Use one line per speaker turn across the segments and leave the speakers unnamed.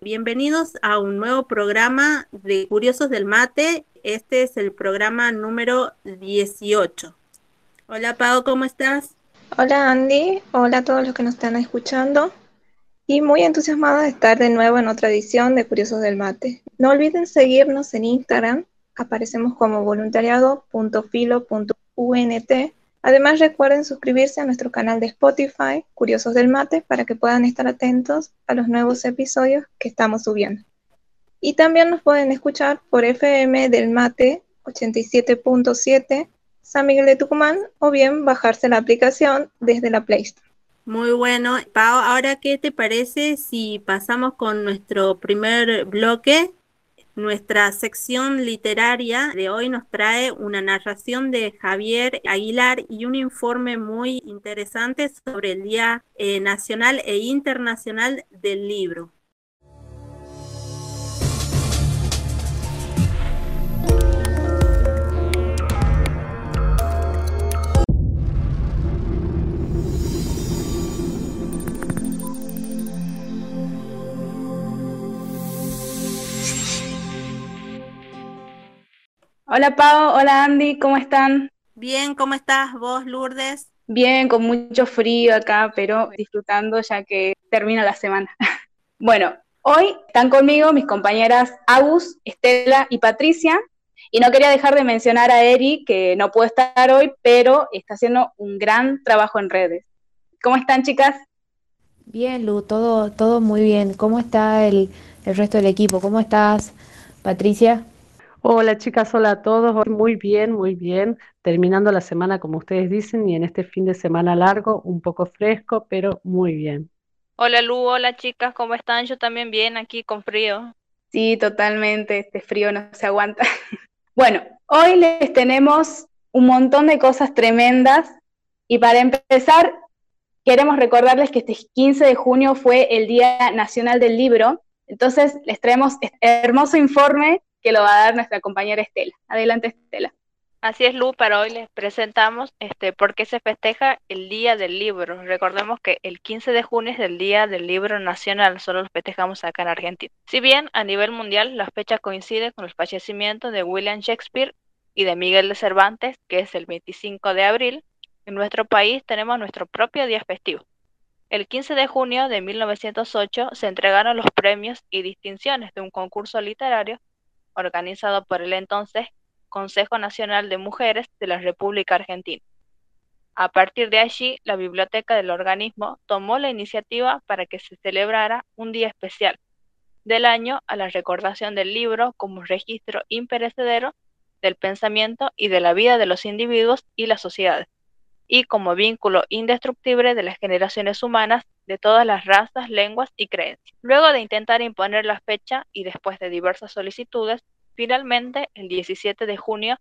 Bienvenidos a un nuevo programa de Curiosos del Mate. Este es el programa número 18. Hola, Pau, ¿cómo estás?
Hola, Andy. Hola a todos los que nos están escuchando. Y muy entusiasmada de estar de nuevo en otra edición de Curiosos del Mate. No olviden seguirnos en Instagram. Aparecemos como voluntariado.filo.unt Además recuerden suscribirse a nuestro canal de Spotify, Curiosos del Mate, para que puedan estar atentos a los nuevos episodios que estamos subiendo. Y también nos pueden escuchar por FM del Mate 87.7 San Miguel de Tucumán o bien bajarse la aplicación desde la Play Store.
Muy bueno. Pau, ahora qué te parece si pasamos con nuestro primer bloque nuestra sección literaria de hoy nos trae una narración de Javier Aguilar y un informe muy interesante sobre el Día eh, Nacional e Internacional del Libro.
Hola Pau, hola Andy, ¿cómo están?
Bien, ¿cómo estás vos, Lourdes?
Bien, con mucho frío acá, pero disfrutando ya que termina la semana. bueno, hoy están conmigo mis compañeras Agus, Estela y Patricia. Y no quería dejar de mencionar a Eri, que no puede estar hoy, pero está haciendo un gran trabajo en redes. ¿Cómo están, chicas?
Bien, Lu, todo, todo muy bien. ¿Cómo está el, el resto del equipo? ¿Cómo estás, Patricia?
Hola chicas, hola a todos. Muy bien, muy bien. Terminando la semana como ustedes dicen y en este fin de semana largo, un poco fresco, pero muy bien.
Hola Lu, hola chicas, ¿cómo están? Yo también bien aquí con frío.
Sí, totalmente, este frío no se aguanta. Bueno, hoy les tenemos un montón de cosas tremendas y para empezar queremos recordarles que este 15 de junio fue el Día Nacional del Libro, entonces les traemos este hermoso informe que lo va a dar nuestra compañera Estela. Adelante, Estela.
Así es, Lu, para hoy les presentamos este, por qué se festeja el Día del Libro. Recordemos que el 15 de junio es el Día del Libro Nacional, solo lo festejamos acá en Argentina. Si bien a nivel mundial la fecha coincide con el fallecimiento de William Shakespeare y de Miguel de Cervantes, que es el 25 de abril, en nuestro país tenemos nuestro propio día festivo. El 15 de junio de 1908 se entregaron los premios y distinciones de un concurso literario organizado por el entonces Consejo Nacional de Mujeres de la República Argentina. A partir de allí, la biblioteca del organismo tomó la iniciativa para que se celebrara un día especial del año a la recordación del libro como registro imperecedero del pensamiento y de la vida de los individuos y las sociedades, y como vínculo indestructible de las generaciones humanas de todas las razas, lenguas y creencias. Luego de intentar imponer la fecha y después de diversas solicitudes, finalmente, el 17 de junio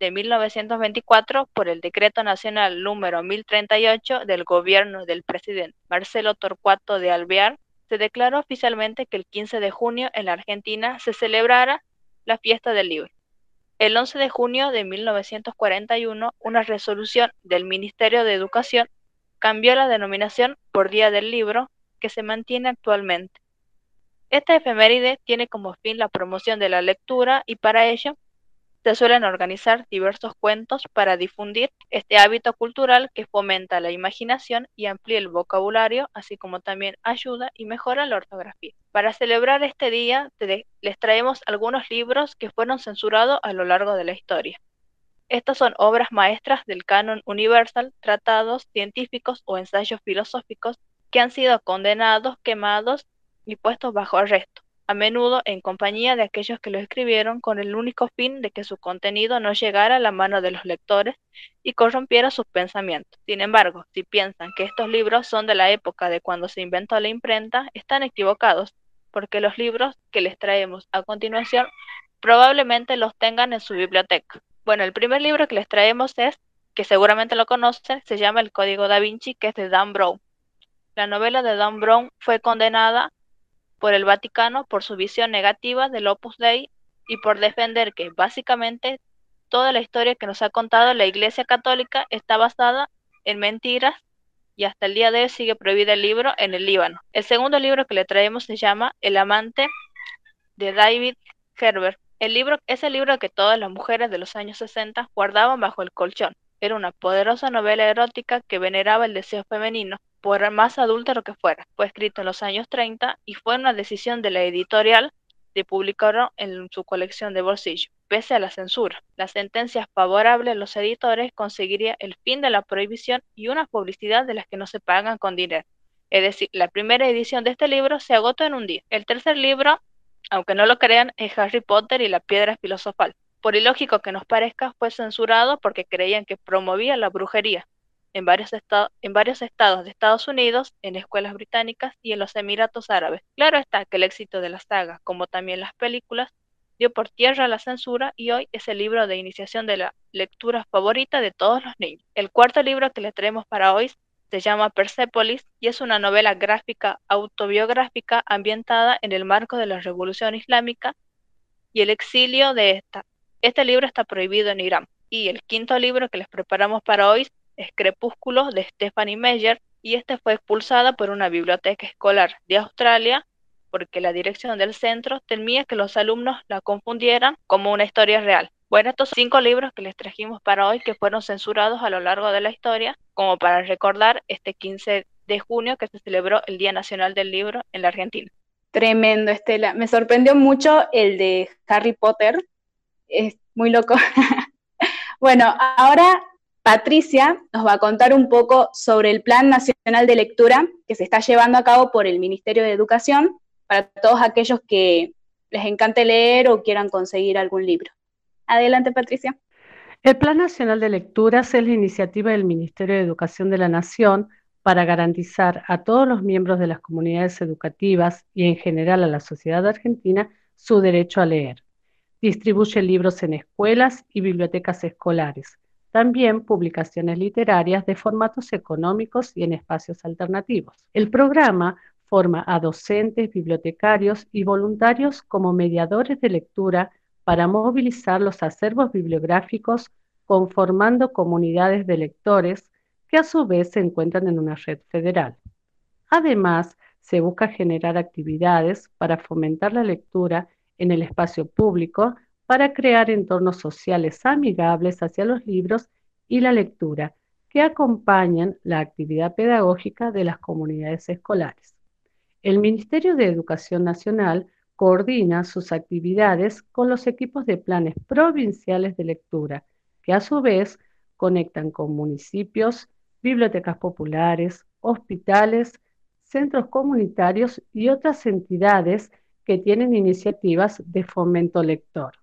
de 1924, por el Decreto Nacional número 1038 del gobierno del presidente Marcelo Torcuato de Alvear, se declaró oficialmente que el 15 de junio en la Argentina se celebrara la fiesta del libro. El 11 de junio de 1941, una resolución del Ministerio de Educación cambió la denominación por Día del Libro, que se mantiene actualmente. Esta efeméride tiene como fin la promoción de la lectura y para ello se suelen organizar diversos cuentos para difundir este hábito cultural que fomenta la imaginación y amplía el vocabulario, así como también ayuda y mejora la ortografía. Para celebrar este día les traemos algunos libros que fueron censurados a lo largo de la historia. Estas son obras maestras del canon universal, tratados científicos o ensayos filosóficos que han sido condenados, quemados y puestos bajo arresto, a menudo en compañía de aquellos que lo escribieron con el único fin de que su contenido no llegara a la mano de los lectores y corrompiera sus pensamientos. Sin embargo, si piensan que estos libros son de la época de cuando se inventó la imprenta, están equivocados, porque los libros que les traemos a continuación probablemente los tengan en su biblioteca. Bueno, el primer libro que les traemos es, que seguramente lo conocen, se llama El Código da Vinci, que es de Dan Brown. La novela de Dan Brown fue condenada por el Vaticano por su visión negativa del Opus Dei y por defender que básicamente toda la historia que nos ha contado la Iglesia Católica está basada en mentiras y hasta el día de hoy sigue prohibido el libro en el Líbano. El segundo libro que le traemos se llama El amante de David Herbert. El libro es el libro que todas las mujeres de los años 60 guardaban bajo el colchón. Era una poderosa novela erótica que veneraba el deseo femenino, por más adúltero que fuera. Fue escrito en los años 30 y fue una decisión de la editorial de publicarlo en su colección de bolsillo, pese a la censura. La sentencia favorable a los editores conseguiría el fin de la prohibición y una publicidad de las que no se pagan con dinero. Es decir, la primera edición de este libro se agotó en un día. El tercer libro, aunque no lo crean, es Harry Potter y la piedra filosofal. Por ilógico que nos parezca, fue censurado porque creían que promovía la brujería en varios, en varios estados de Estados Unidos, en escuelas británicas y en los Emiratos Árabes. Claro está que el éxito de la saga, como también las películas, dio por tierra la censura y hoy es el libro de iniciación de la lectura favorita de todos los niños. El cuarto libro que le traemos para hoy se llama Persepolis y es una novela gráfica autobiográfica ambientada en el marco de la Revolución Islámica y el exilio de esta. Este libro está prohibido en Irán. Y el quinto libro que les preparamos para hoy es Crepúsculo de Stephanie Meyer y esta fue expulsada por una biblioteca escolar de Australia porque la dirección del centro temía que los alumnos la confundieran como una historia real. Bueno, estos cinco libros que les trajimos para hoy que fueron censurados a lo largo de la historia, como para recordar este 15 de junio que se celebró el Día Nacional del Libro en la Argentina.
Tremendo, Estela. Me sorprendió mucho el de Harry Potter. Es muy loco. bueno, ahora Patricia nos va a contar un poco sobre el Plan Nacional de Lectura que se está llevando a cabo por el Ministerio de Educación para todos aquellos que les encante leer o quieran conseguir algún libro. Adelante, Patricia.
El Plan Nacional de Lecturas es la iniciativa del Ministerio de Educación de la Nación para garantizar a todos los miembros de las comunidades educativas y en general a la sociedad argentina su derecho a leer. Distribuye libros en escuelas y bibliotecas escolares también publicaciones literarias de formatos económicos y en espacios alternativos. El programa forma a docentes, bibliotecarios y voluntarios como mediadores de lectura para movilizar los acervos bibliográficos conformando comunidades de lectores que a su vez se encuentran en una red federal. Además, se busca generar actividades para fomentar la lectura en el espacio público para crear entornos sociales amigables hacia los libros y la lectura que acompañan la actividad pedagógica de las comunidades escolares. El Ministerio de Educación Nacional coordina sus actividades con los equipos de planes provinciales de lectura, que a su vez conectan con municipios, bibliotecas populares, hospitales, centros comunitarios y otras entidades que tienen iniciativas de fomento lector.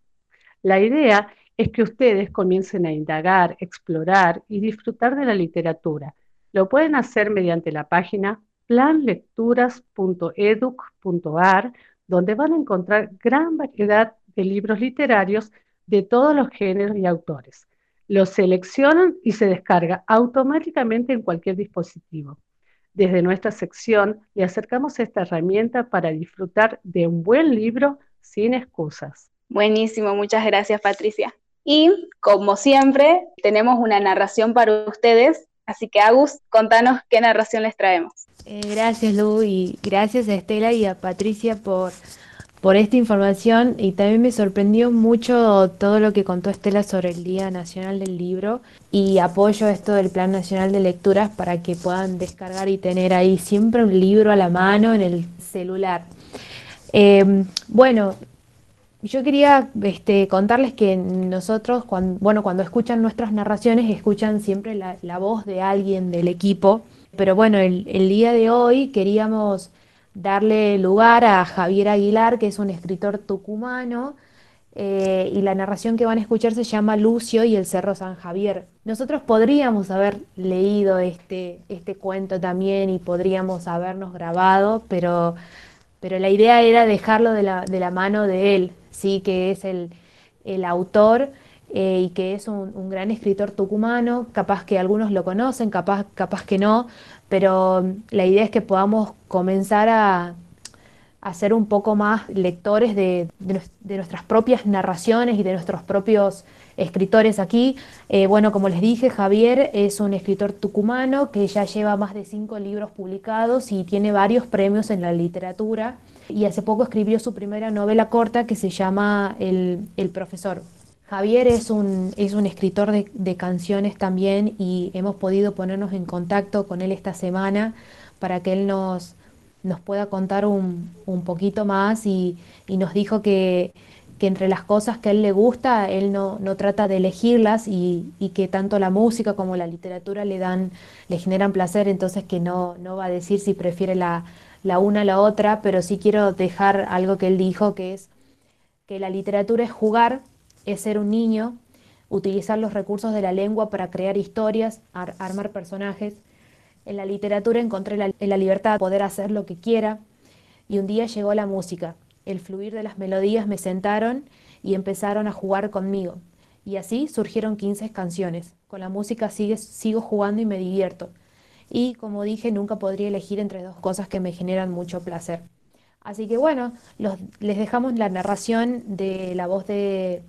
La idea es que ustedes comiencen a indagar, explorar y disfrutar de la literatura. Lo pueden hacer mediante la página planlecturas.educ.ar, donde van a encontrar gran variedad de libros literarios de todos los géneros y autores. Los seleccionan y se descarga automáticamente en cualquier dispositivo. Desde nuestra sección le acercamos esta herramienta para disfrutar de un buen libro sin excusas.
Buenísimo, muchas gracias Patricia. Y como siempre, tenemos una narración para ustedes, así que Agus, contanos qué narración les traemos.
Eh, gracias Lu y gracias a Estela y a Patricia por, por esta información y también me sorprendió mucho todo lo que contó Estela sobre el Día Nacional del Libro y apoyo esto del Plan Nacional de Lecturas para que puedan descargar y tener ahí siempre un libro a la mano en el celular. Eh, bueno, yo quería este, contarles que nosotros, cuando, bueno, cuando escuchan nuestras narraciones, escuchan siempre la, voz de alguien del equipo. Pero bueno, el, día de hoy queríamos darle lugar a Javier Aguilar, que es un escritor tucumano, eh, y la narración que van a escuchar se llama Lucio y el Cerro San Javier. Nosotros podríamos haber leído este, este cuento también y podríamos habernos grabado, pero, pero la idea era dejarlo de la, de la mano de él, sí, que es el, autor eh, y que es un, gran escritor tucumano, capaz que algunos lo conocen, capaz, capaz que no, pero mm, la idea es que podamos comenzar a, ser un poco más lectores de, nuestras propias narraciones y de nuestros propios escritores aquí. Eh, bueno, como les dije, Javier es un escritor tucumano que ya lleva más de cinco libros publicados y tiene varios premios en la literatura. Y hace poco escribió su primera novela corta que se llama El, Profesor. Javier es un, es un escritor de, canciones también y hemos podido ponernos en contacto con él esta semana para que él nos, nos pueda contar un, poquito más y nos dijo que, que entre las cosas que a él le gusta, él no, trata de elegirlas y, que tanto la música como la literatura le dan, le generan placer, entonces que no, no va a decir si prefiere la, la una a la otra, pero sí quiero dejar algo que él dijo, que es que la literatura es jugar, es ser un niño, utilizar los recursos de la lengua para crear historias, armar personajes. En la literatura encontré la, la libertad de poder hacer lo que quiera y un día llegó la música el fluir de las melodías me sentaron y empezaron a jugar conmigo. Y así surgieron 15 canciones. Con la música sigo jugando y me divierto. Y como dije, nunca podría elegir entre dos cosas que me generan mucho placer. Así que bueno, les dejamos la narración de la voz de,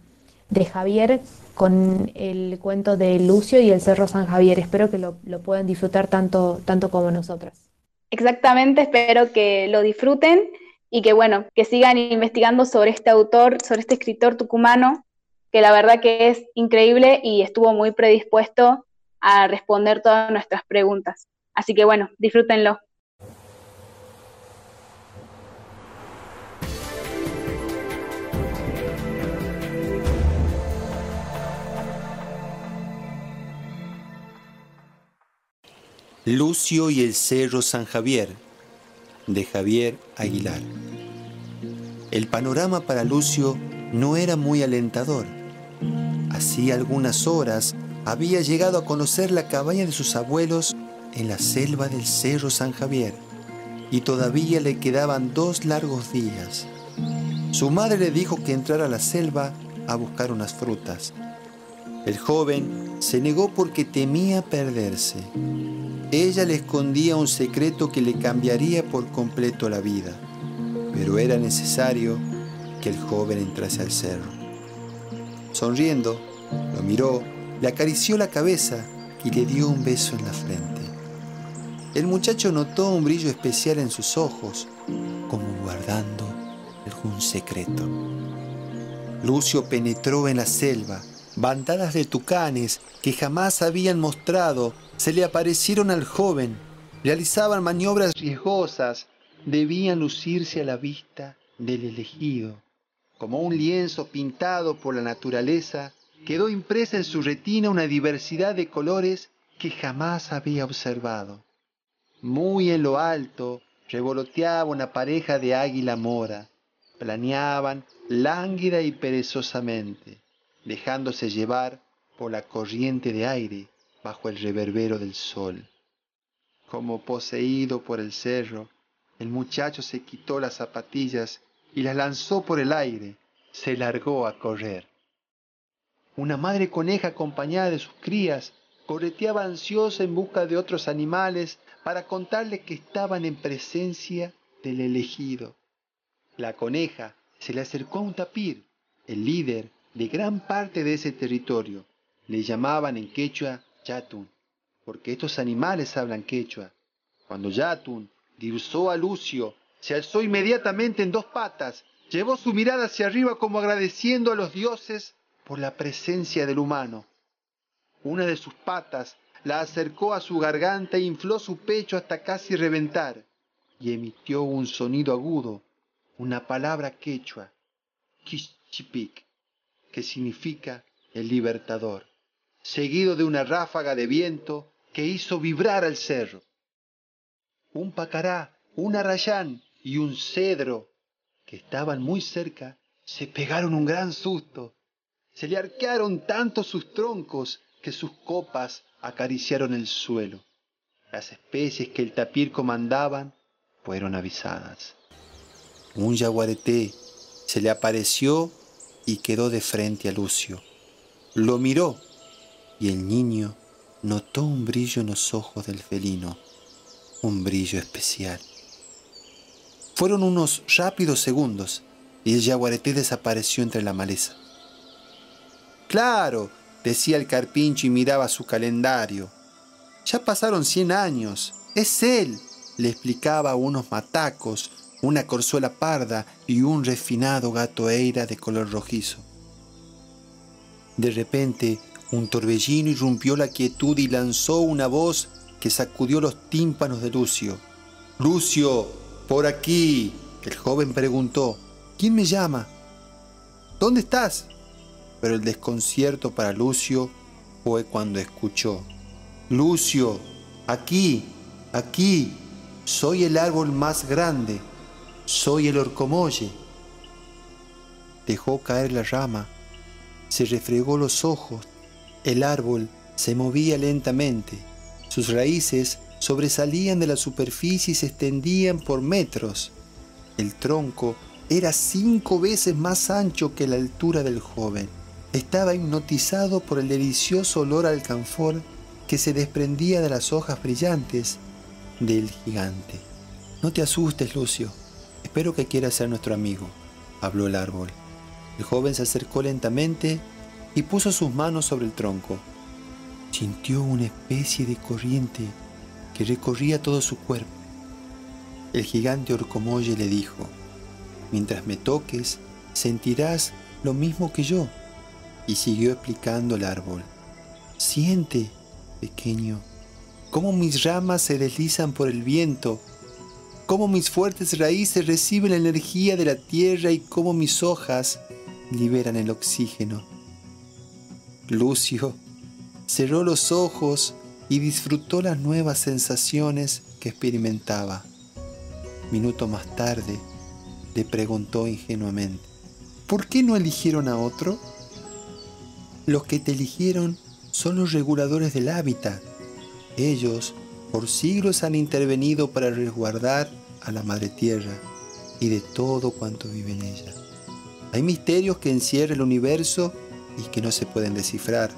Javier con el cuento de Lucio y el Cerro San Javier. Espero que lo, puedan disfrutar tanto, tanto como nosotras.
Exactamente, espero que lo disfruten y que bueno, que sigan investigando sobre este autor, sobre este escritor tucumano, que la verdad que es increíble y estuvo muy predispuesto a responder todas nuestras preguntas. Así que bueno, disfrútenlo.
Lucio y el Cerro San Javier de Javier Aguilar. El panorama para Lucio no era muy alentador. Hacía algunas horas había llegado a conocer la cabaña de sus abuelos en la selva del Cerro San Javier y todavía le quedaban dos largos días. Su madre le dijo que entrara a la selva a buscar unas frutas. El joven se negó porque temía perderse. Ella le escondía un secreto que le cambiaría por completo la vida, pero era necesario que el joven entrase al cerro. Sonriendo, lo miró, le acarició la cabeza y le dio un beso en la frente. El muchacho notó un brillo especial en sus ojos, como guardando algún secreto. Lucio penetró en la selva, Bandadas de tucanes que jamás habían mostrado se le aparecieron al joven, realizaban maniobras riesgosas, debían lucirse a la vista del elegido. Como un lienzo pintado por la naturaleza, quedó impresa en su retina una diversidad de colores que jamás había observado. Muy en lo alto revoloteaba una pareja de águila mora, planeaban lánguida y perezosamente dejándose llevar por la corriente de aire bajo el reverbero del sol. Como poseído por el cerro, el muchacho se quitó las zapatillas y las lanzó por el aire, se largó a correr. Una madre coneja acompañada de sus crías correteaba ansiosa en busca de otros animales para contarle que estaban en presencia del elegido. La coneja se le acercó a un tapir, el líder de gran parte de ese territorio. Le llamaban en quechua Yatun, porque estos animales hablan quechua. Cuando Yatun divisó a Lucio, se alzó inmediatamente en dos patas, llevó su mirada hacia arriba como agradeciendo a los dioses por la presencia del humano. Una de sus patas la acercó a su garganta e infló su pecho hasta casi reventar, y emitió un sonido agudo, una palabra quechua, Kishchipik, que significa el libertador, seguido de una ráfaga de viento que hizo vibrar al cerro. Un pacará, un arrayán y un cedro, que estaban muy cerca, se pegaron un gran susto. Se le arquearon tanto sus troncos que sus copas acariciaron el suelo. Las especies que el tapir comandaban fueron avisadas. Un yaguareté se le apareció y quedó de frente a Lucio. Lo miró y el niño notó un brillo en los ojos del felino, un brillo especial. Fueron unos rápidos segundos y el yaguareté desapareció entre la maleza. Claro, decía el carpincho y miraba su calendario. Ya pasaron cien años. Es él, le explicaba unos matacos, una corzuela parda y un refinado gato eira de color rojizo. De repente, un torbellino irrumpió la quietud y lanzó una voz que sacudió los tímpanos de Lucio. Lucio, por aquí. El joven preguntó, ¿quién me llama? ¿Dónde estás? Pero el desconcierto para Lucio fue cuando escuchó, Lucio, aquí, aquí, soy el árbol más grande, soy el orcomolle. Dejó caer la rama, se refregó los ojos, el árbol se movía lentamente, sus raíces sobresalían de la superficie y se extendían por metros. El tronco era cinco veces más ancho que la altura del joven. Estaba hipnotizado por el delicioso olor al alcanfor que se desprendía de las hojas brillantes del gigante. No te asustes, Lucio. Espero que quieras ser nuestro amigo, habló el árbol. El joven se acercó lentamente y puso sus manos sobre el tronco. Sintió una especie de corriente que recorría todo su cuerpo. El gigante Orcomolle le dijo, mientras me toques, sentirás lo mismo que yo. Y siguió explicando el árbol. Siente, pequeño, cómo mis ramas se deslizan por el viento, cómo mis fuertes raíces reciben la energía de la tierra y cómo mis hojas liberan el oxígeno. Lucio cerró los ojos y disfrutó las nuevas sensaciones que experimentaba. Minuto más tarde, le preguntó ingenuamente, ¿por qué no eligieron a otro? Los que te eligieron son los reguladores del hábitat. Ellos por siglos han intervenido para resguardar a la Madre Tierra y de todo cuanto vive en ella. Hay misterios que encierra el universo y que no se pueden descifrar.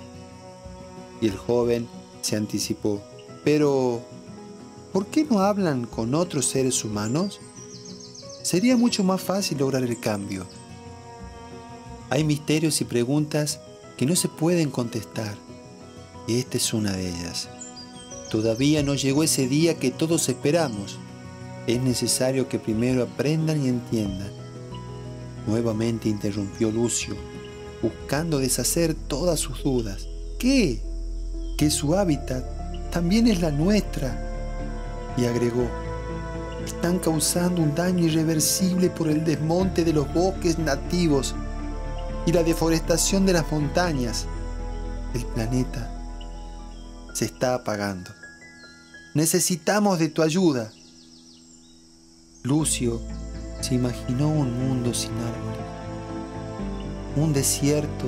Y el joven se anticipó, pero ¿por qué no hablan con otros seres humanos? Sería mucho más fácil lograr el cambio. Hay misterios y preguntas que no se pueden contestar y esta es una de ellas. Todavía no llegó ese día que todos esperamos. Es necesario que primero aprendan y entiendan. Nuevamente interrumpió Lucio, buscando deshacer todas sus dudas. ¿Qué? Que su hábitat también es la nuestra. Y agregó, están causando un daño irreversible por el desmonte de los bosques nativos y la deforestación de las montañas. El planeta se está apagando. Necesitamos de tu ayuda. Lucio se imaginó un mundo sin árboles, un desierto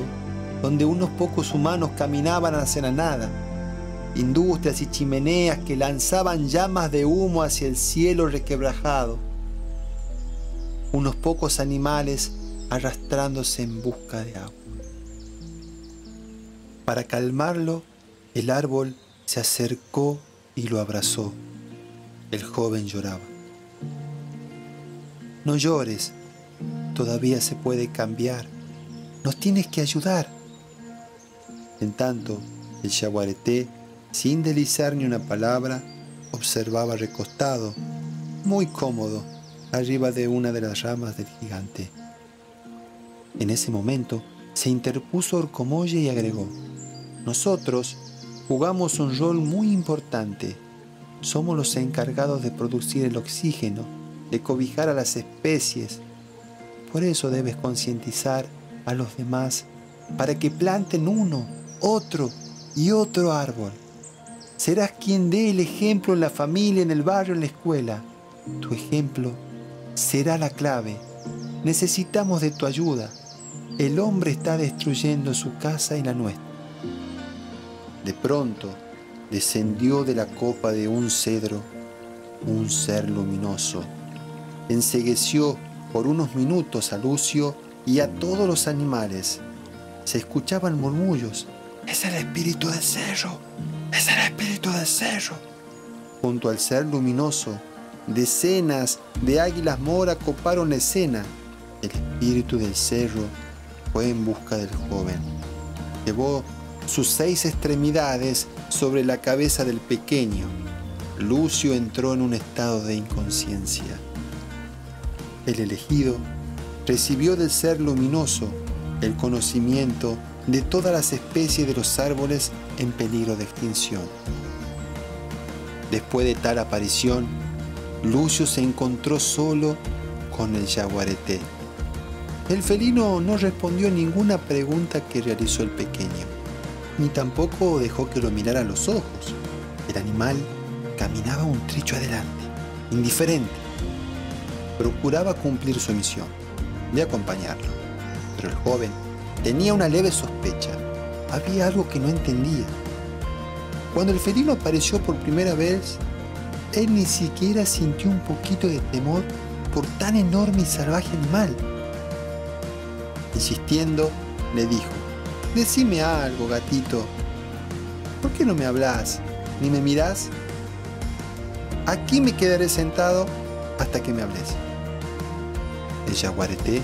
donde unos pocos humanos caminaban hacia la nada, industrias y chimeneas que lanzaban llamas de humo hacia el cielo requebrajado, unos pocos animales arrastrándose en busca de agua. Para calmarlo, el árbol se acercó y lo abrazó. El joven lloraba. No llores, todavía se puede cambiar. Nos tienes que ayudar. En tanto, el yaguareté, sin deslizar ni una palabra, observaba recostado, muy cómodo, arriba de una de las ramas del gigante. En ese momento se interpuso Orcomolle y agregó, nosotros jugamos un rol muy importante. Somos los encargados de producir el oxígeno, de cobijar a las especies. Por eso debes concientizar a los demás para que planten uno, otro y otro árbol. Serás quien dé el ejemplo en la familia, en el barrio, en la escuela. Tu ejemplo será la clave. Necesitamos de tu ayuda. El hombre está destruyendo su casa y la nuestra. De pronto descendió de la copa de un cedro un ser luminoso. Ensegueció por unos minutos a Lucio y a todos los animales. Se escuchaban murmullos. Es el espíritu del cerro. Es el espíritu del cerro. Junto al ser luminoso, decenas de águilas mora coparon la escena. El espíritu del cerro fue en busca del joven. Llevó sus seis extremidades sobre la cabeza del pequeño. Lucio entró en un estado de inconsciencia. El elegido recibió del ser luminoso el conocimiento de todas las especies de los árboles en peligro de extinción. Después de tal aparición, Lucio se encontró solo con el jaguarete. El felino no respondió ninguna pregunta que realizó el pequeño, ni tampoco dejó que lo mirara a los ojos. El animal caminaba un trecho adelante, indiferente. Procuraba cumplir su misión, de acompañarlo. Pero el joven tenía una leve sospecha. Había algo que no entendía. Cuando el felino apareció por primera vez, él ni siquiera sintió un poquito de temor por tan enorme y salvaje animal. Insistiendo, le dijo, Decime algo, gatito. ¿Por qué no me hablas ni me mirás? Aquí me quedaré sentado hasta que me hables. El jaguarete,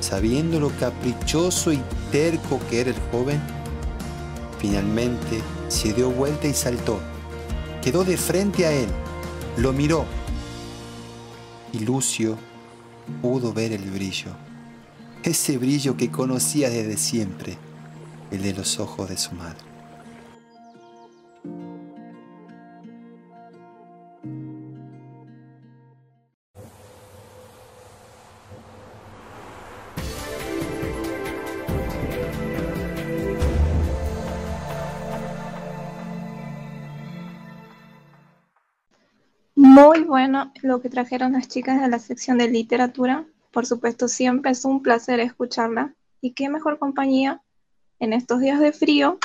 sabiendo lo caprichoso y terco que era el joven, finalmente se dio vuelta y saltó. Quedó de frente a él, lo miró y Lucio pudo ver el brillo, ese brillo que conocía desde siempre, el de los ojos de su madre.
Muy bueno lo que trajeron las chicas de la sección de literatura. Por supuesto, siempre es un placer escucharla. Y qué mejor compañía en estos días de frío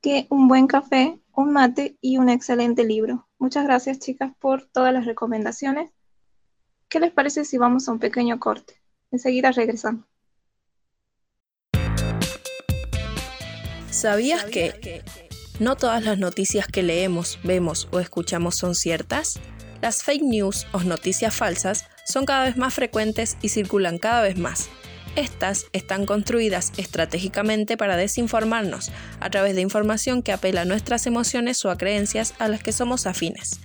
que un buen café, un mate y un excelente libro. Muchas gracias, chicas, por todas las recomendaciones. ¿Qué les parece si vamos a un pequeño corte? Enseguida regresamos.
¿Sabías que no todas las noticias que leemos, vemos o escuchamos son ciertas? Las fake news o noticias falsas son cada vez más frecuentes y circulan cada vez más. Estas están construidas estratégicamente para desinformarnos a través de información que apela a nuestras emociones o a creencias a las que somos afines.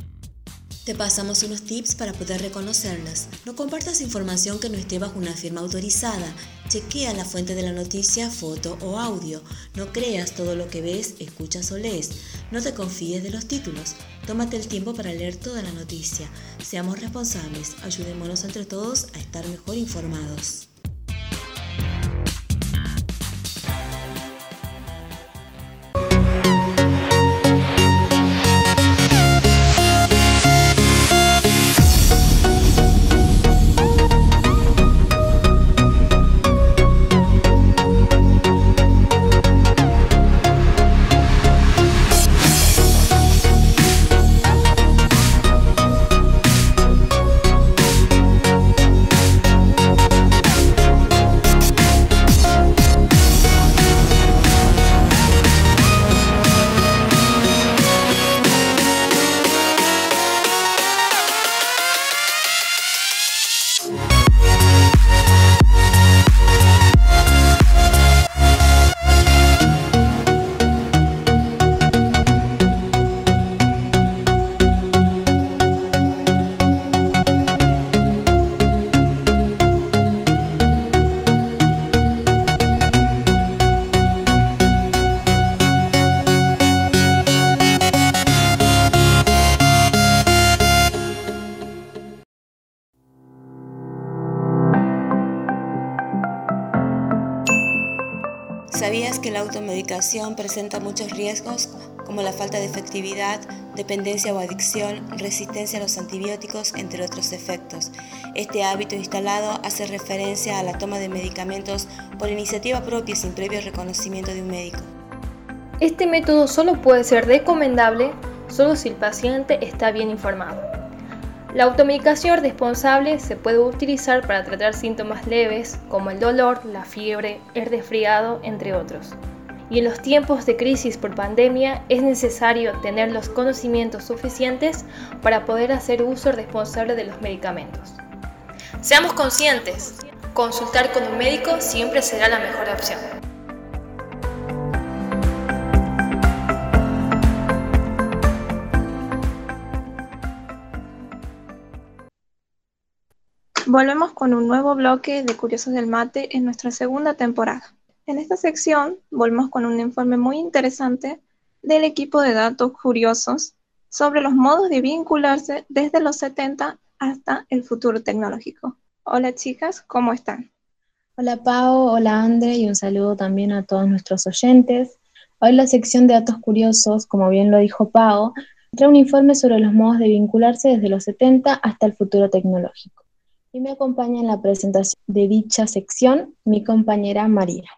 Te pasamos unos tips para poder reconocerlas. No compartas información que no esté bajo una firma autorizada. Chequea la fuente de la noticia, foto o audio. No creas todo lo que ves, escuchas o lees. No te confíes de los títulos. Tómate el tiempo para leer toda la noticia. Seamos responsables. Ayudémonos entre todos a estar mejor informados. Presenta muchos riesgos como la falta de efectividad, dependencia o adicción, resistencia a los antibióticos, entre otros efectos? Este hábito instalado hace referencia a la toma de medicamentos por iniciativa propia sin previo reconocimiento de un médico.
Este método solo puede ser recomendable solo si el paciente está bien informado. La automedicación responsable se puede utilizar para tratar síntomas leves como el dolor, la fiebre, el resfriado, entre otros y en los tiempos de crisis por pandemia es necesario tener los conocimientos suficientes para poder hacer uso responsable de los medicamentos. Seamos conscientes, consultar con un médico siempre será la mejor opción.
Volvemos con un nuevo bloque de Curiosos del Mate en nuestra segunda temporada. En esta sección volvemos con un informe muy interesante del equipo de datos curiosos sobre los modos de vincularse desde los 70 hasta el futuro tecnológico. Hola chicas, ¿cómo están?
Hola Pau, hola Andre y un saludo también a todos nuestros oyentes. Hoy la sección de datos curiosos, como bien lo dijo Pau, trae un informe sobre los modos de vincularse desde los 70 hasta el futuro tecnológico. Y me acompaña en la presentación de dicha sección mi compañera María.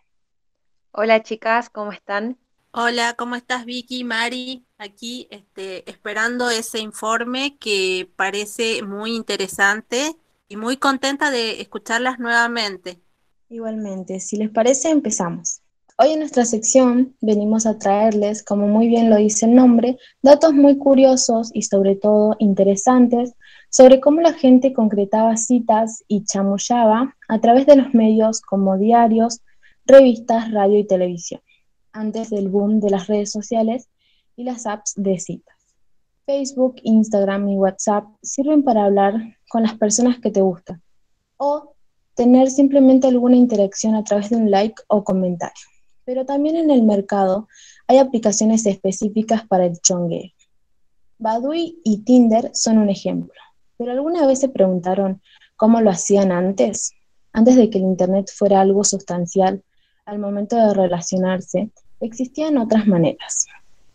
Hola chicas, ¿cómo están?
Hola, ¿cómo estás Vicky, Mari? Aquí este, esperando ese informe que parece muy interesante y muy contenta de escucharlas nuevamente.
Igualmente, si les parece, empezamos. Hoy en nuestra sección venimos a traerles, como muy bien lo dice el nombre, datos muy curiosos y sobre todo interesantes sobre cómo la gente concretaba citas y chamullaba a través de los medios como diarios, revistas, radio y televisión, antes del boom de las redes sociales y las apps de citas. Facebook, Instagram y WhatsApp sirven para hablar con las personas que te gustan o tener simplemente alguna interacción a través de un like o comentario. Pero también en el mercado hay aplicaciones específicas para el chongueo. Badui y Tinder son un ejemplo. Pero alguna vez se preguntaron cómo lo hacían antes, antes de que el Internet fuera algo sustancial al momento de relacionarse, existían otras maneras.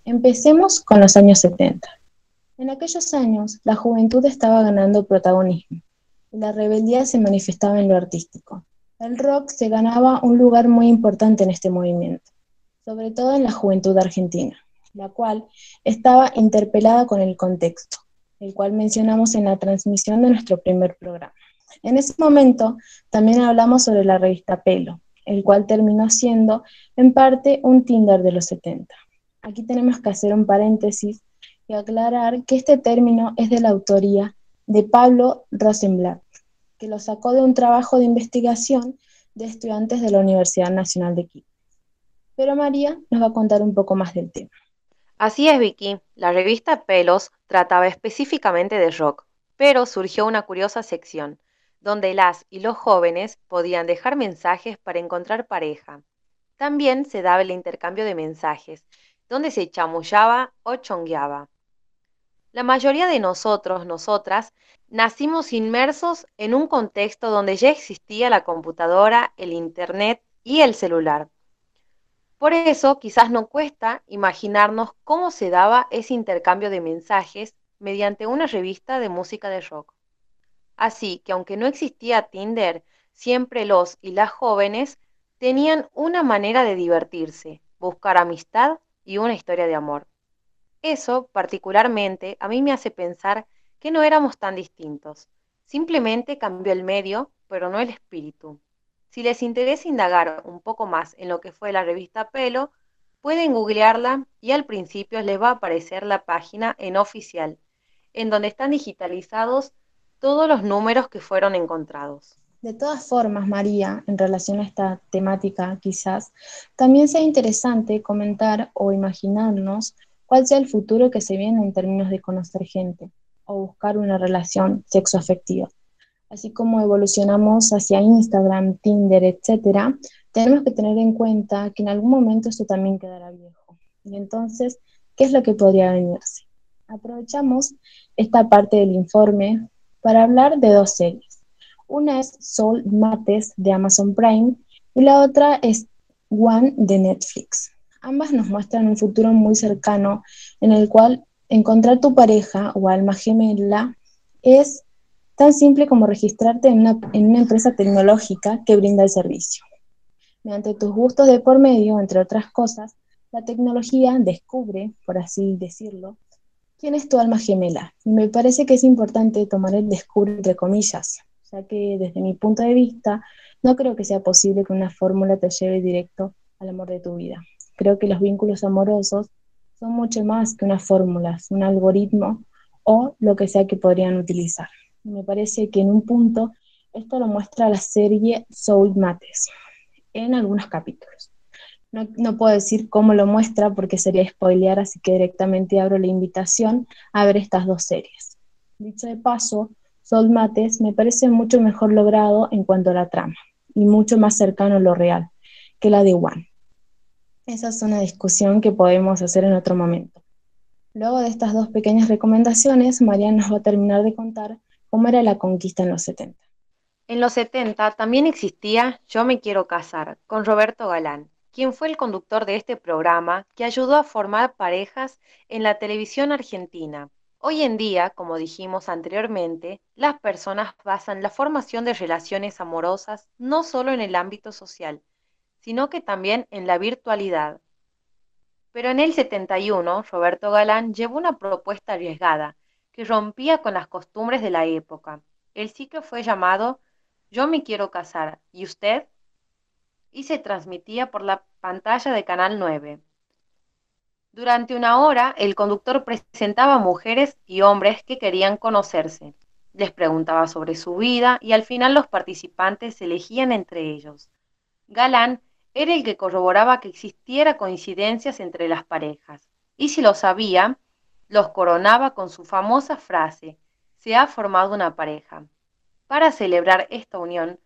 Empecemos con los años 70. En aquellos años, la juventud estaba ganando protagonismo y la rebeldía se manifestaba en lo artístico. El rock se ganaba un lugar muy importante en este movimiento, sobre todo en la juventud argentina, la cual estaba interpelada con el contexto, el cual mencionamos en la transmisión de nuestro primer programa. En ese momento también hablamos sobre la revista Pelo, el cual terminó siendo en parte un Tinder de los 70. Aquí tenemos que hacer un paréntesis y aclarar que este término es de la autoría de Pablo Rosenblatt, que lo sacó de un trabajo de investigación de estudiantes de la Universidad Nacional de Quito. Pero María nos va a contar un poco más del tema.
Así es, Vicky. La revista Pelos trataba específicamente de rock, pero surgió una curiosa sección, donde las y los jóvenes podían dejar mensajes para encontrar pareja. También se daba el intercambio de mensajes, donde se chamullaba o chongueaba. La mayoría de nosotros, nosotras, nacimos inmersos en un contexto donde ya existía la computadora, el Internet y el celular. Por eso quizás no cuesta imaginarnos cómo se daba ese intercambio de mensajes mediante una revista de música de rock. Así que aunque no existía Tinder, siempre los y las jóvenes tenían una manera de divertirse, buscar amistad y una historia de amor. Eso, particularmente, a mí me hace pensar que no éramos tan distintos. Simplemente cambió el medio, pero no el espíritu. Si les interesa indagar un poco más en lo que fue la revista Pelo, pueden googlearla y al principio les va a aparecer la página en oficial, en donde están digitalizados todos los números que fueron encontrados.
De todas formas, María, en relación a esta temática quizás, también sea interesante comentar o imaginarnos cuál sea el futuro que se viene en términos de conocer gente o buscar una relación sexoafectiva. Así como evolucionamos hacia Instagram, Tinder, etc., tenemos que tener en cuenta que en algún momento esto también quedará viejo. Y entonces, ¿qué es lo que podría venirse? Aprovechamos esta parte del informe para hablar de dos series. Una es Soul Mates de Amazon Prime y la otra es One de Netflix. Ambas nos muestran un futuro muy cercano en el cual encontrar tu pareja o alma gemela es tan simple como registrarte en una, en una empresa tecnológica que brinda el servicio. Mediante tus gustos de por medio, entre otras cosas, la tecnología descubre, por así decirlo, quién es tu alma gemela. Y me parece que es importante tomar el descubre entre comillas, ya que desde mi punto de vista no creo que sea posible que una fórmula te lleve directo al amor de tu vida. Creo que los vínculos amorosos son mucho más que unas fórmulas, un algoritmo o lo que sea que podrían utilizar. Me parece que en un punto esto lo muestra la serie Soul Mates en algunos capítulos. No, puedo decir cómo lo muestra porque sería spoilear, así que directamente abro la invitación a ver estas dos series. Dicho de paso, Sol Mates me parece mucho mejor logrado en cuanto a la trama y mucho más cercano a lo real que la de Juan. Esa es una discusión que podemos hacer en otro momento. Luego de estas dos pequeñas recomendaciones, María nos va a terminar de contar cómo era la conquista en los 70.
En los 70 también existía Yo me quiero casar con Roberto Galán, quien fue el conductor de este programa que ayudó a formar parejas en la televisión argentina. Hoy en día, como dijimos anteriormente, las personas basan la formación de relaciones amorosas no solo en el ámbito social, sino que también en la virtualidad. Pero en el 71, Roberto Galán llevó una propuesta arriesgada que rompía con las costumbres de la época. El ciclo fue llamado Yo me quiero casar, ¿y usted? Y se transmitía por la pantalla de Canal 9. Durante una hora, el conductor presentaba mujeres y hombres que querían conocerse. Les preguntaba sobre su vida y al final los participantes elegían entre ellos. Galán era el que corroboraba que existiera coincidencias entre las parejas. Y si lo sabía, los coronaba con su famosa frase, se ha formado una pareja. Para celebrar esta unión,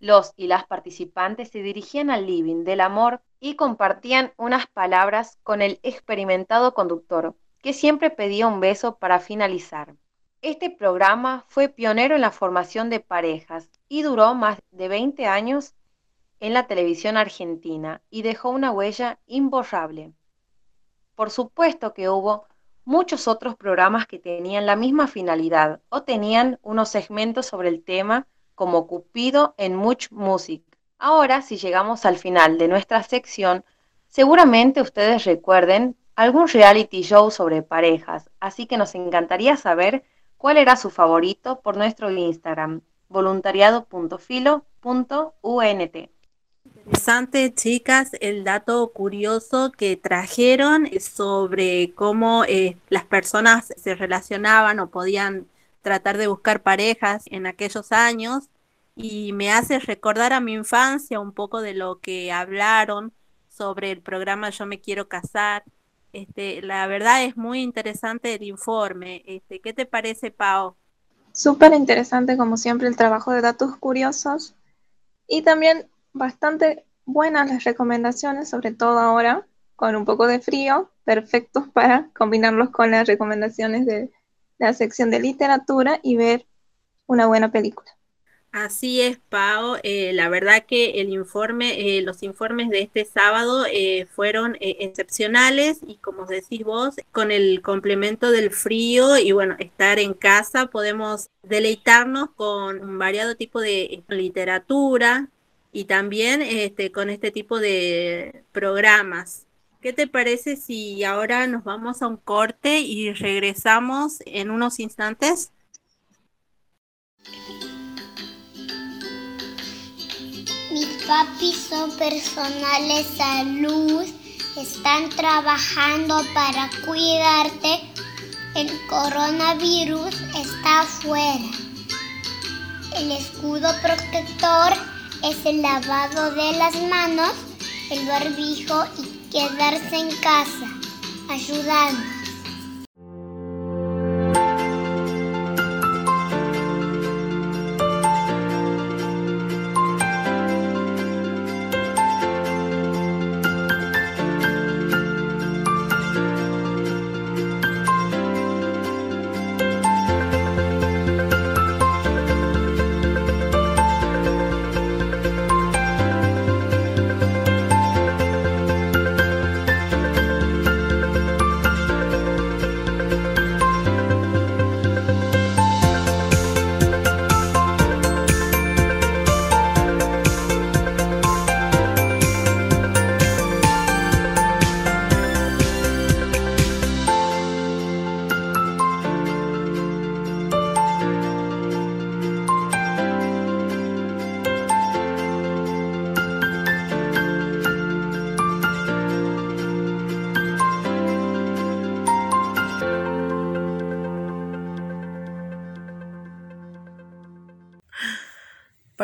los y las participantes se dirigían al living del amor y compartían unas palabras con el experimentado conductor, que siempre pedía un beso para finalizar. Este programa fue pionero en la formación de parejas y duró más de 20 años en la televisión argentina y dejó una huella imborrable. Por supuesto que hubo muchos otros programas que tenían la misma finalidad o tenían unos segmentos sobre el tema como Cupido en Much Music. Ahora, si llegamos al final de nuestra sección, seguramente ustedes recuerden algún reality show sobre parejas, así que nos encantaría saber cuál era su favorito por nuestro Instagram, voluntariado.filo.unt.
Interesante, chicas, el dato curioso que trajeron sobre cómo eh, las personas se relacionaban o podían tratar de buscar parejas en aquellos años y me hace recordar a mi infancia un poco de lo que hablaron sobre el programa Yo me quiero casar. Este, la verdad es muy interesante el informe. Este, ¿Qué te parece, Pau?
Súper interesante, como siempre, el trabajo de datos curiosos y también bastante buenas las recomendaciones, sobre todo ahora, con un poco de frío, perfectos para combinarlos con las recomendaciones de la sección de literatura y ver una buena película.
Así es, Pau. Eh, la verdad que el informe, eh, los informes de este sábado eh, fueron excepcionales y como decís vos, con el complemento del frío y bueno, estar en casa podemos deleitarnos con un variado tipo de literatura y también este, con este tipo de programas. ¿Qué te parece si ahora nos vamos a un corte y regresamos en unos instantes?
Mis papis son personales salud, están trabajando para cuidarte. El coronavirus está afuera. El escudo protector es el lavado de las manos, el barbijo y quedarse en casa, ayudando.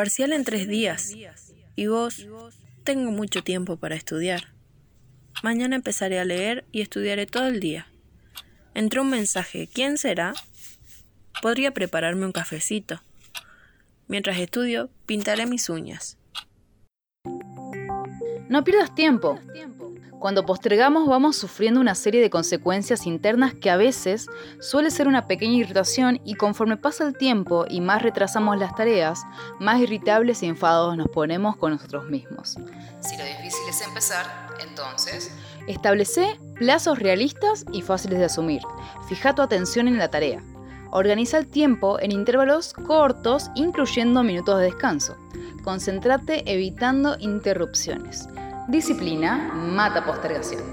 Parcial en tres días. Y vos, tengo mucho tiempo para estudiar. Mañana empezaré a leer y estudiaré todo el día. Entró un mensaje. ¿Quién será? podría prepararme un cafecito. Mientras estudio, pintaré mis uñas.
No pierdas tiempo. Cuando postergamos vamos sufriendo una serie de consecuencias internas que a veces suele ser una pequeña irritación y conforme pasa el tiempo y más retrasamos las tareas, más irritables y enfadados nos ponemos con nosotros mismos. Si lo difícil es empezar, entonces... Establece plazos realistas y fáciles de asumir. Fija tu atención en la tarea. Organiza el tiempo en intervalos cortos, incluyendo minutos de descanso. Concéntrate evitando interrupciones. Disciplina mata postergación.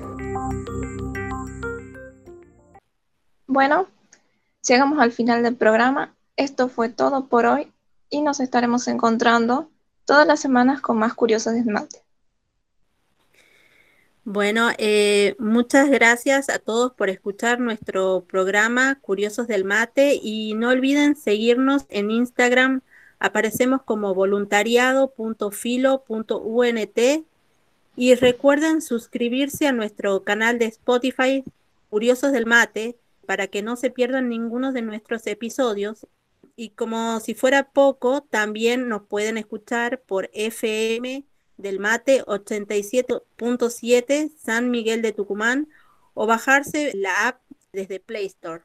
Bueno, llegamos al final del programa. Esto fue todo por hoy y nos estaremos encontrando todas las semanas con más curiosos de mate.
Bueno, eh, muchas gracias a todos por escuchar nuestro programa Curiosos del Mate y no olviden seguirnos en Instagram. Aparecemos como voluntariado.filo.unt y recuerden suscribirse a nuestro canal de Spotify Curiosos del Mate para que no se pierdan ninguno de nuestros episodios. Y como si fuera poco, también nos pueden escuchar por FM del Mate 87.7 San Miguel de Tucumán o bajarse la app desde Play Store.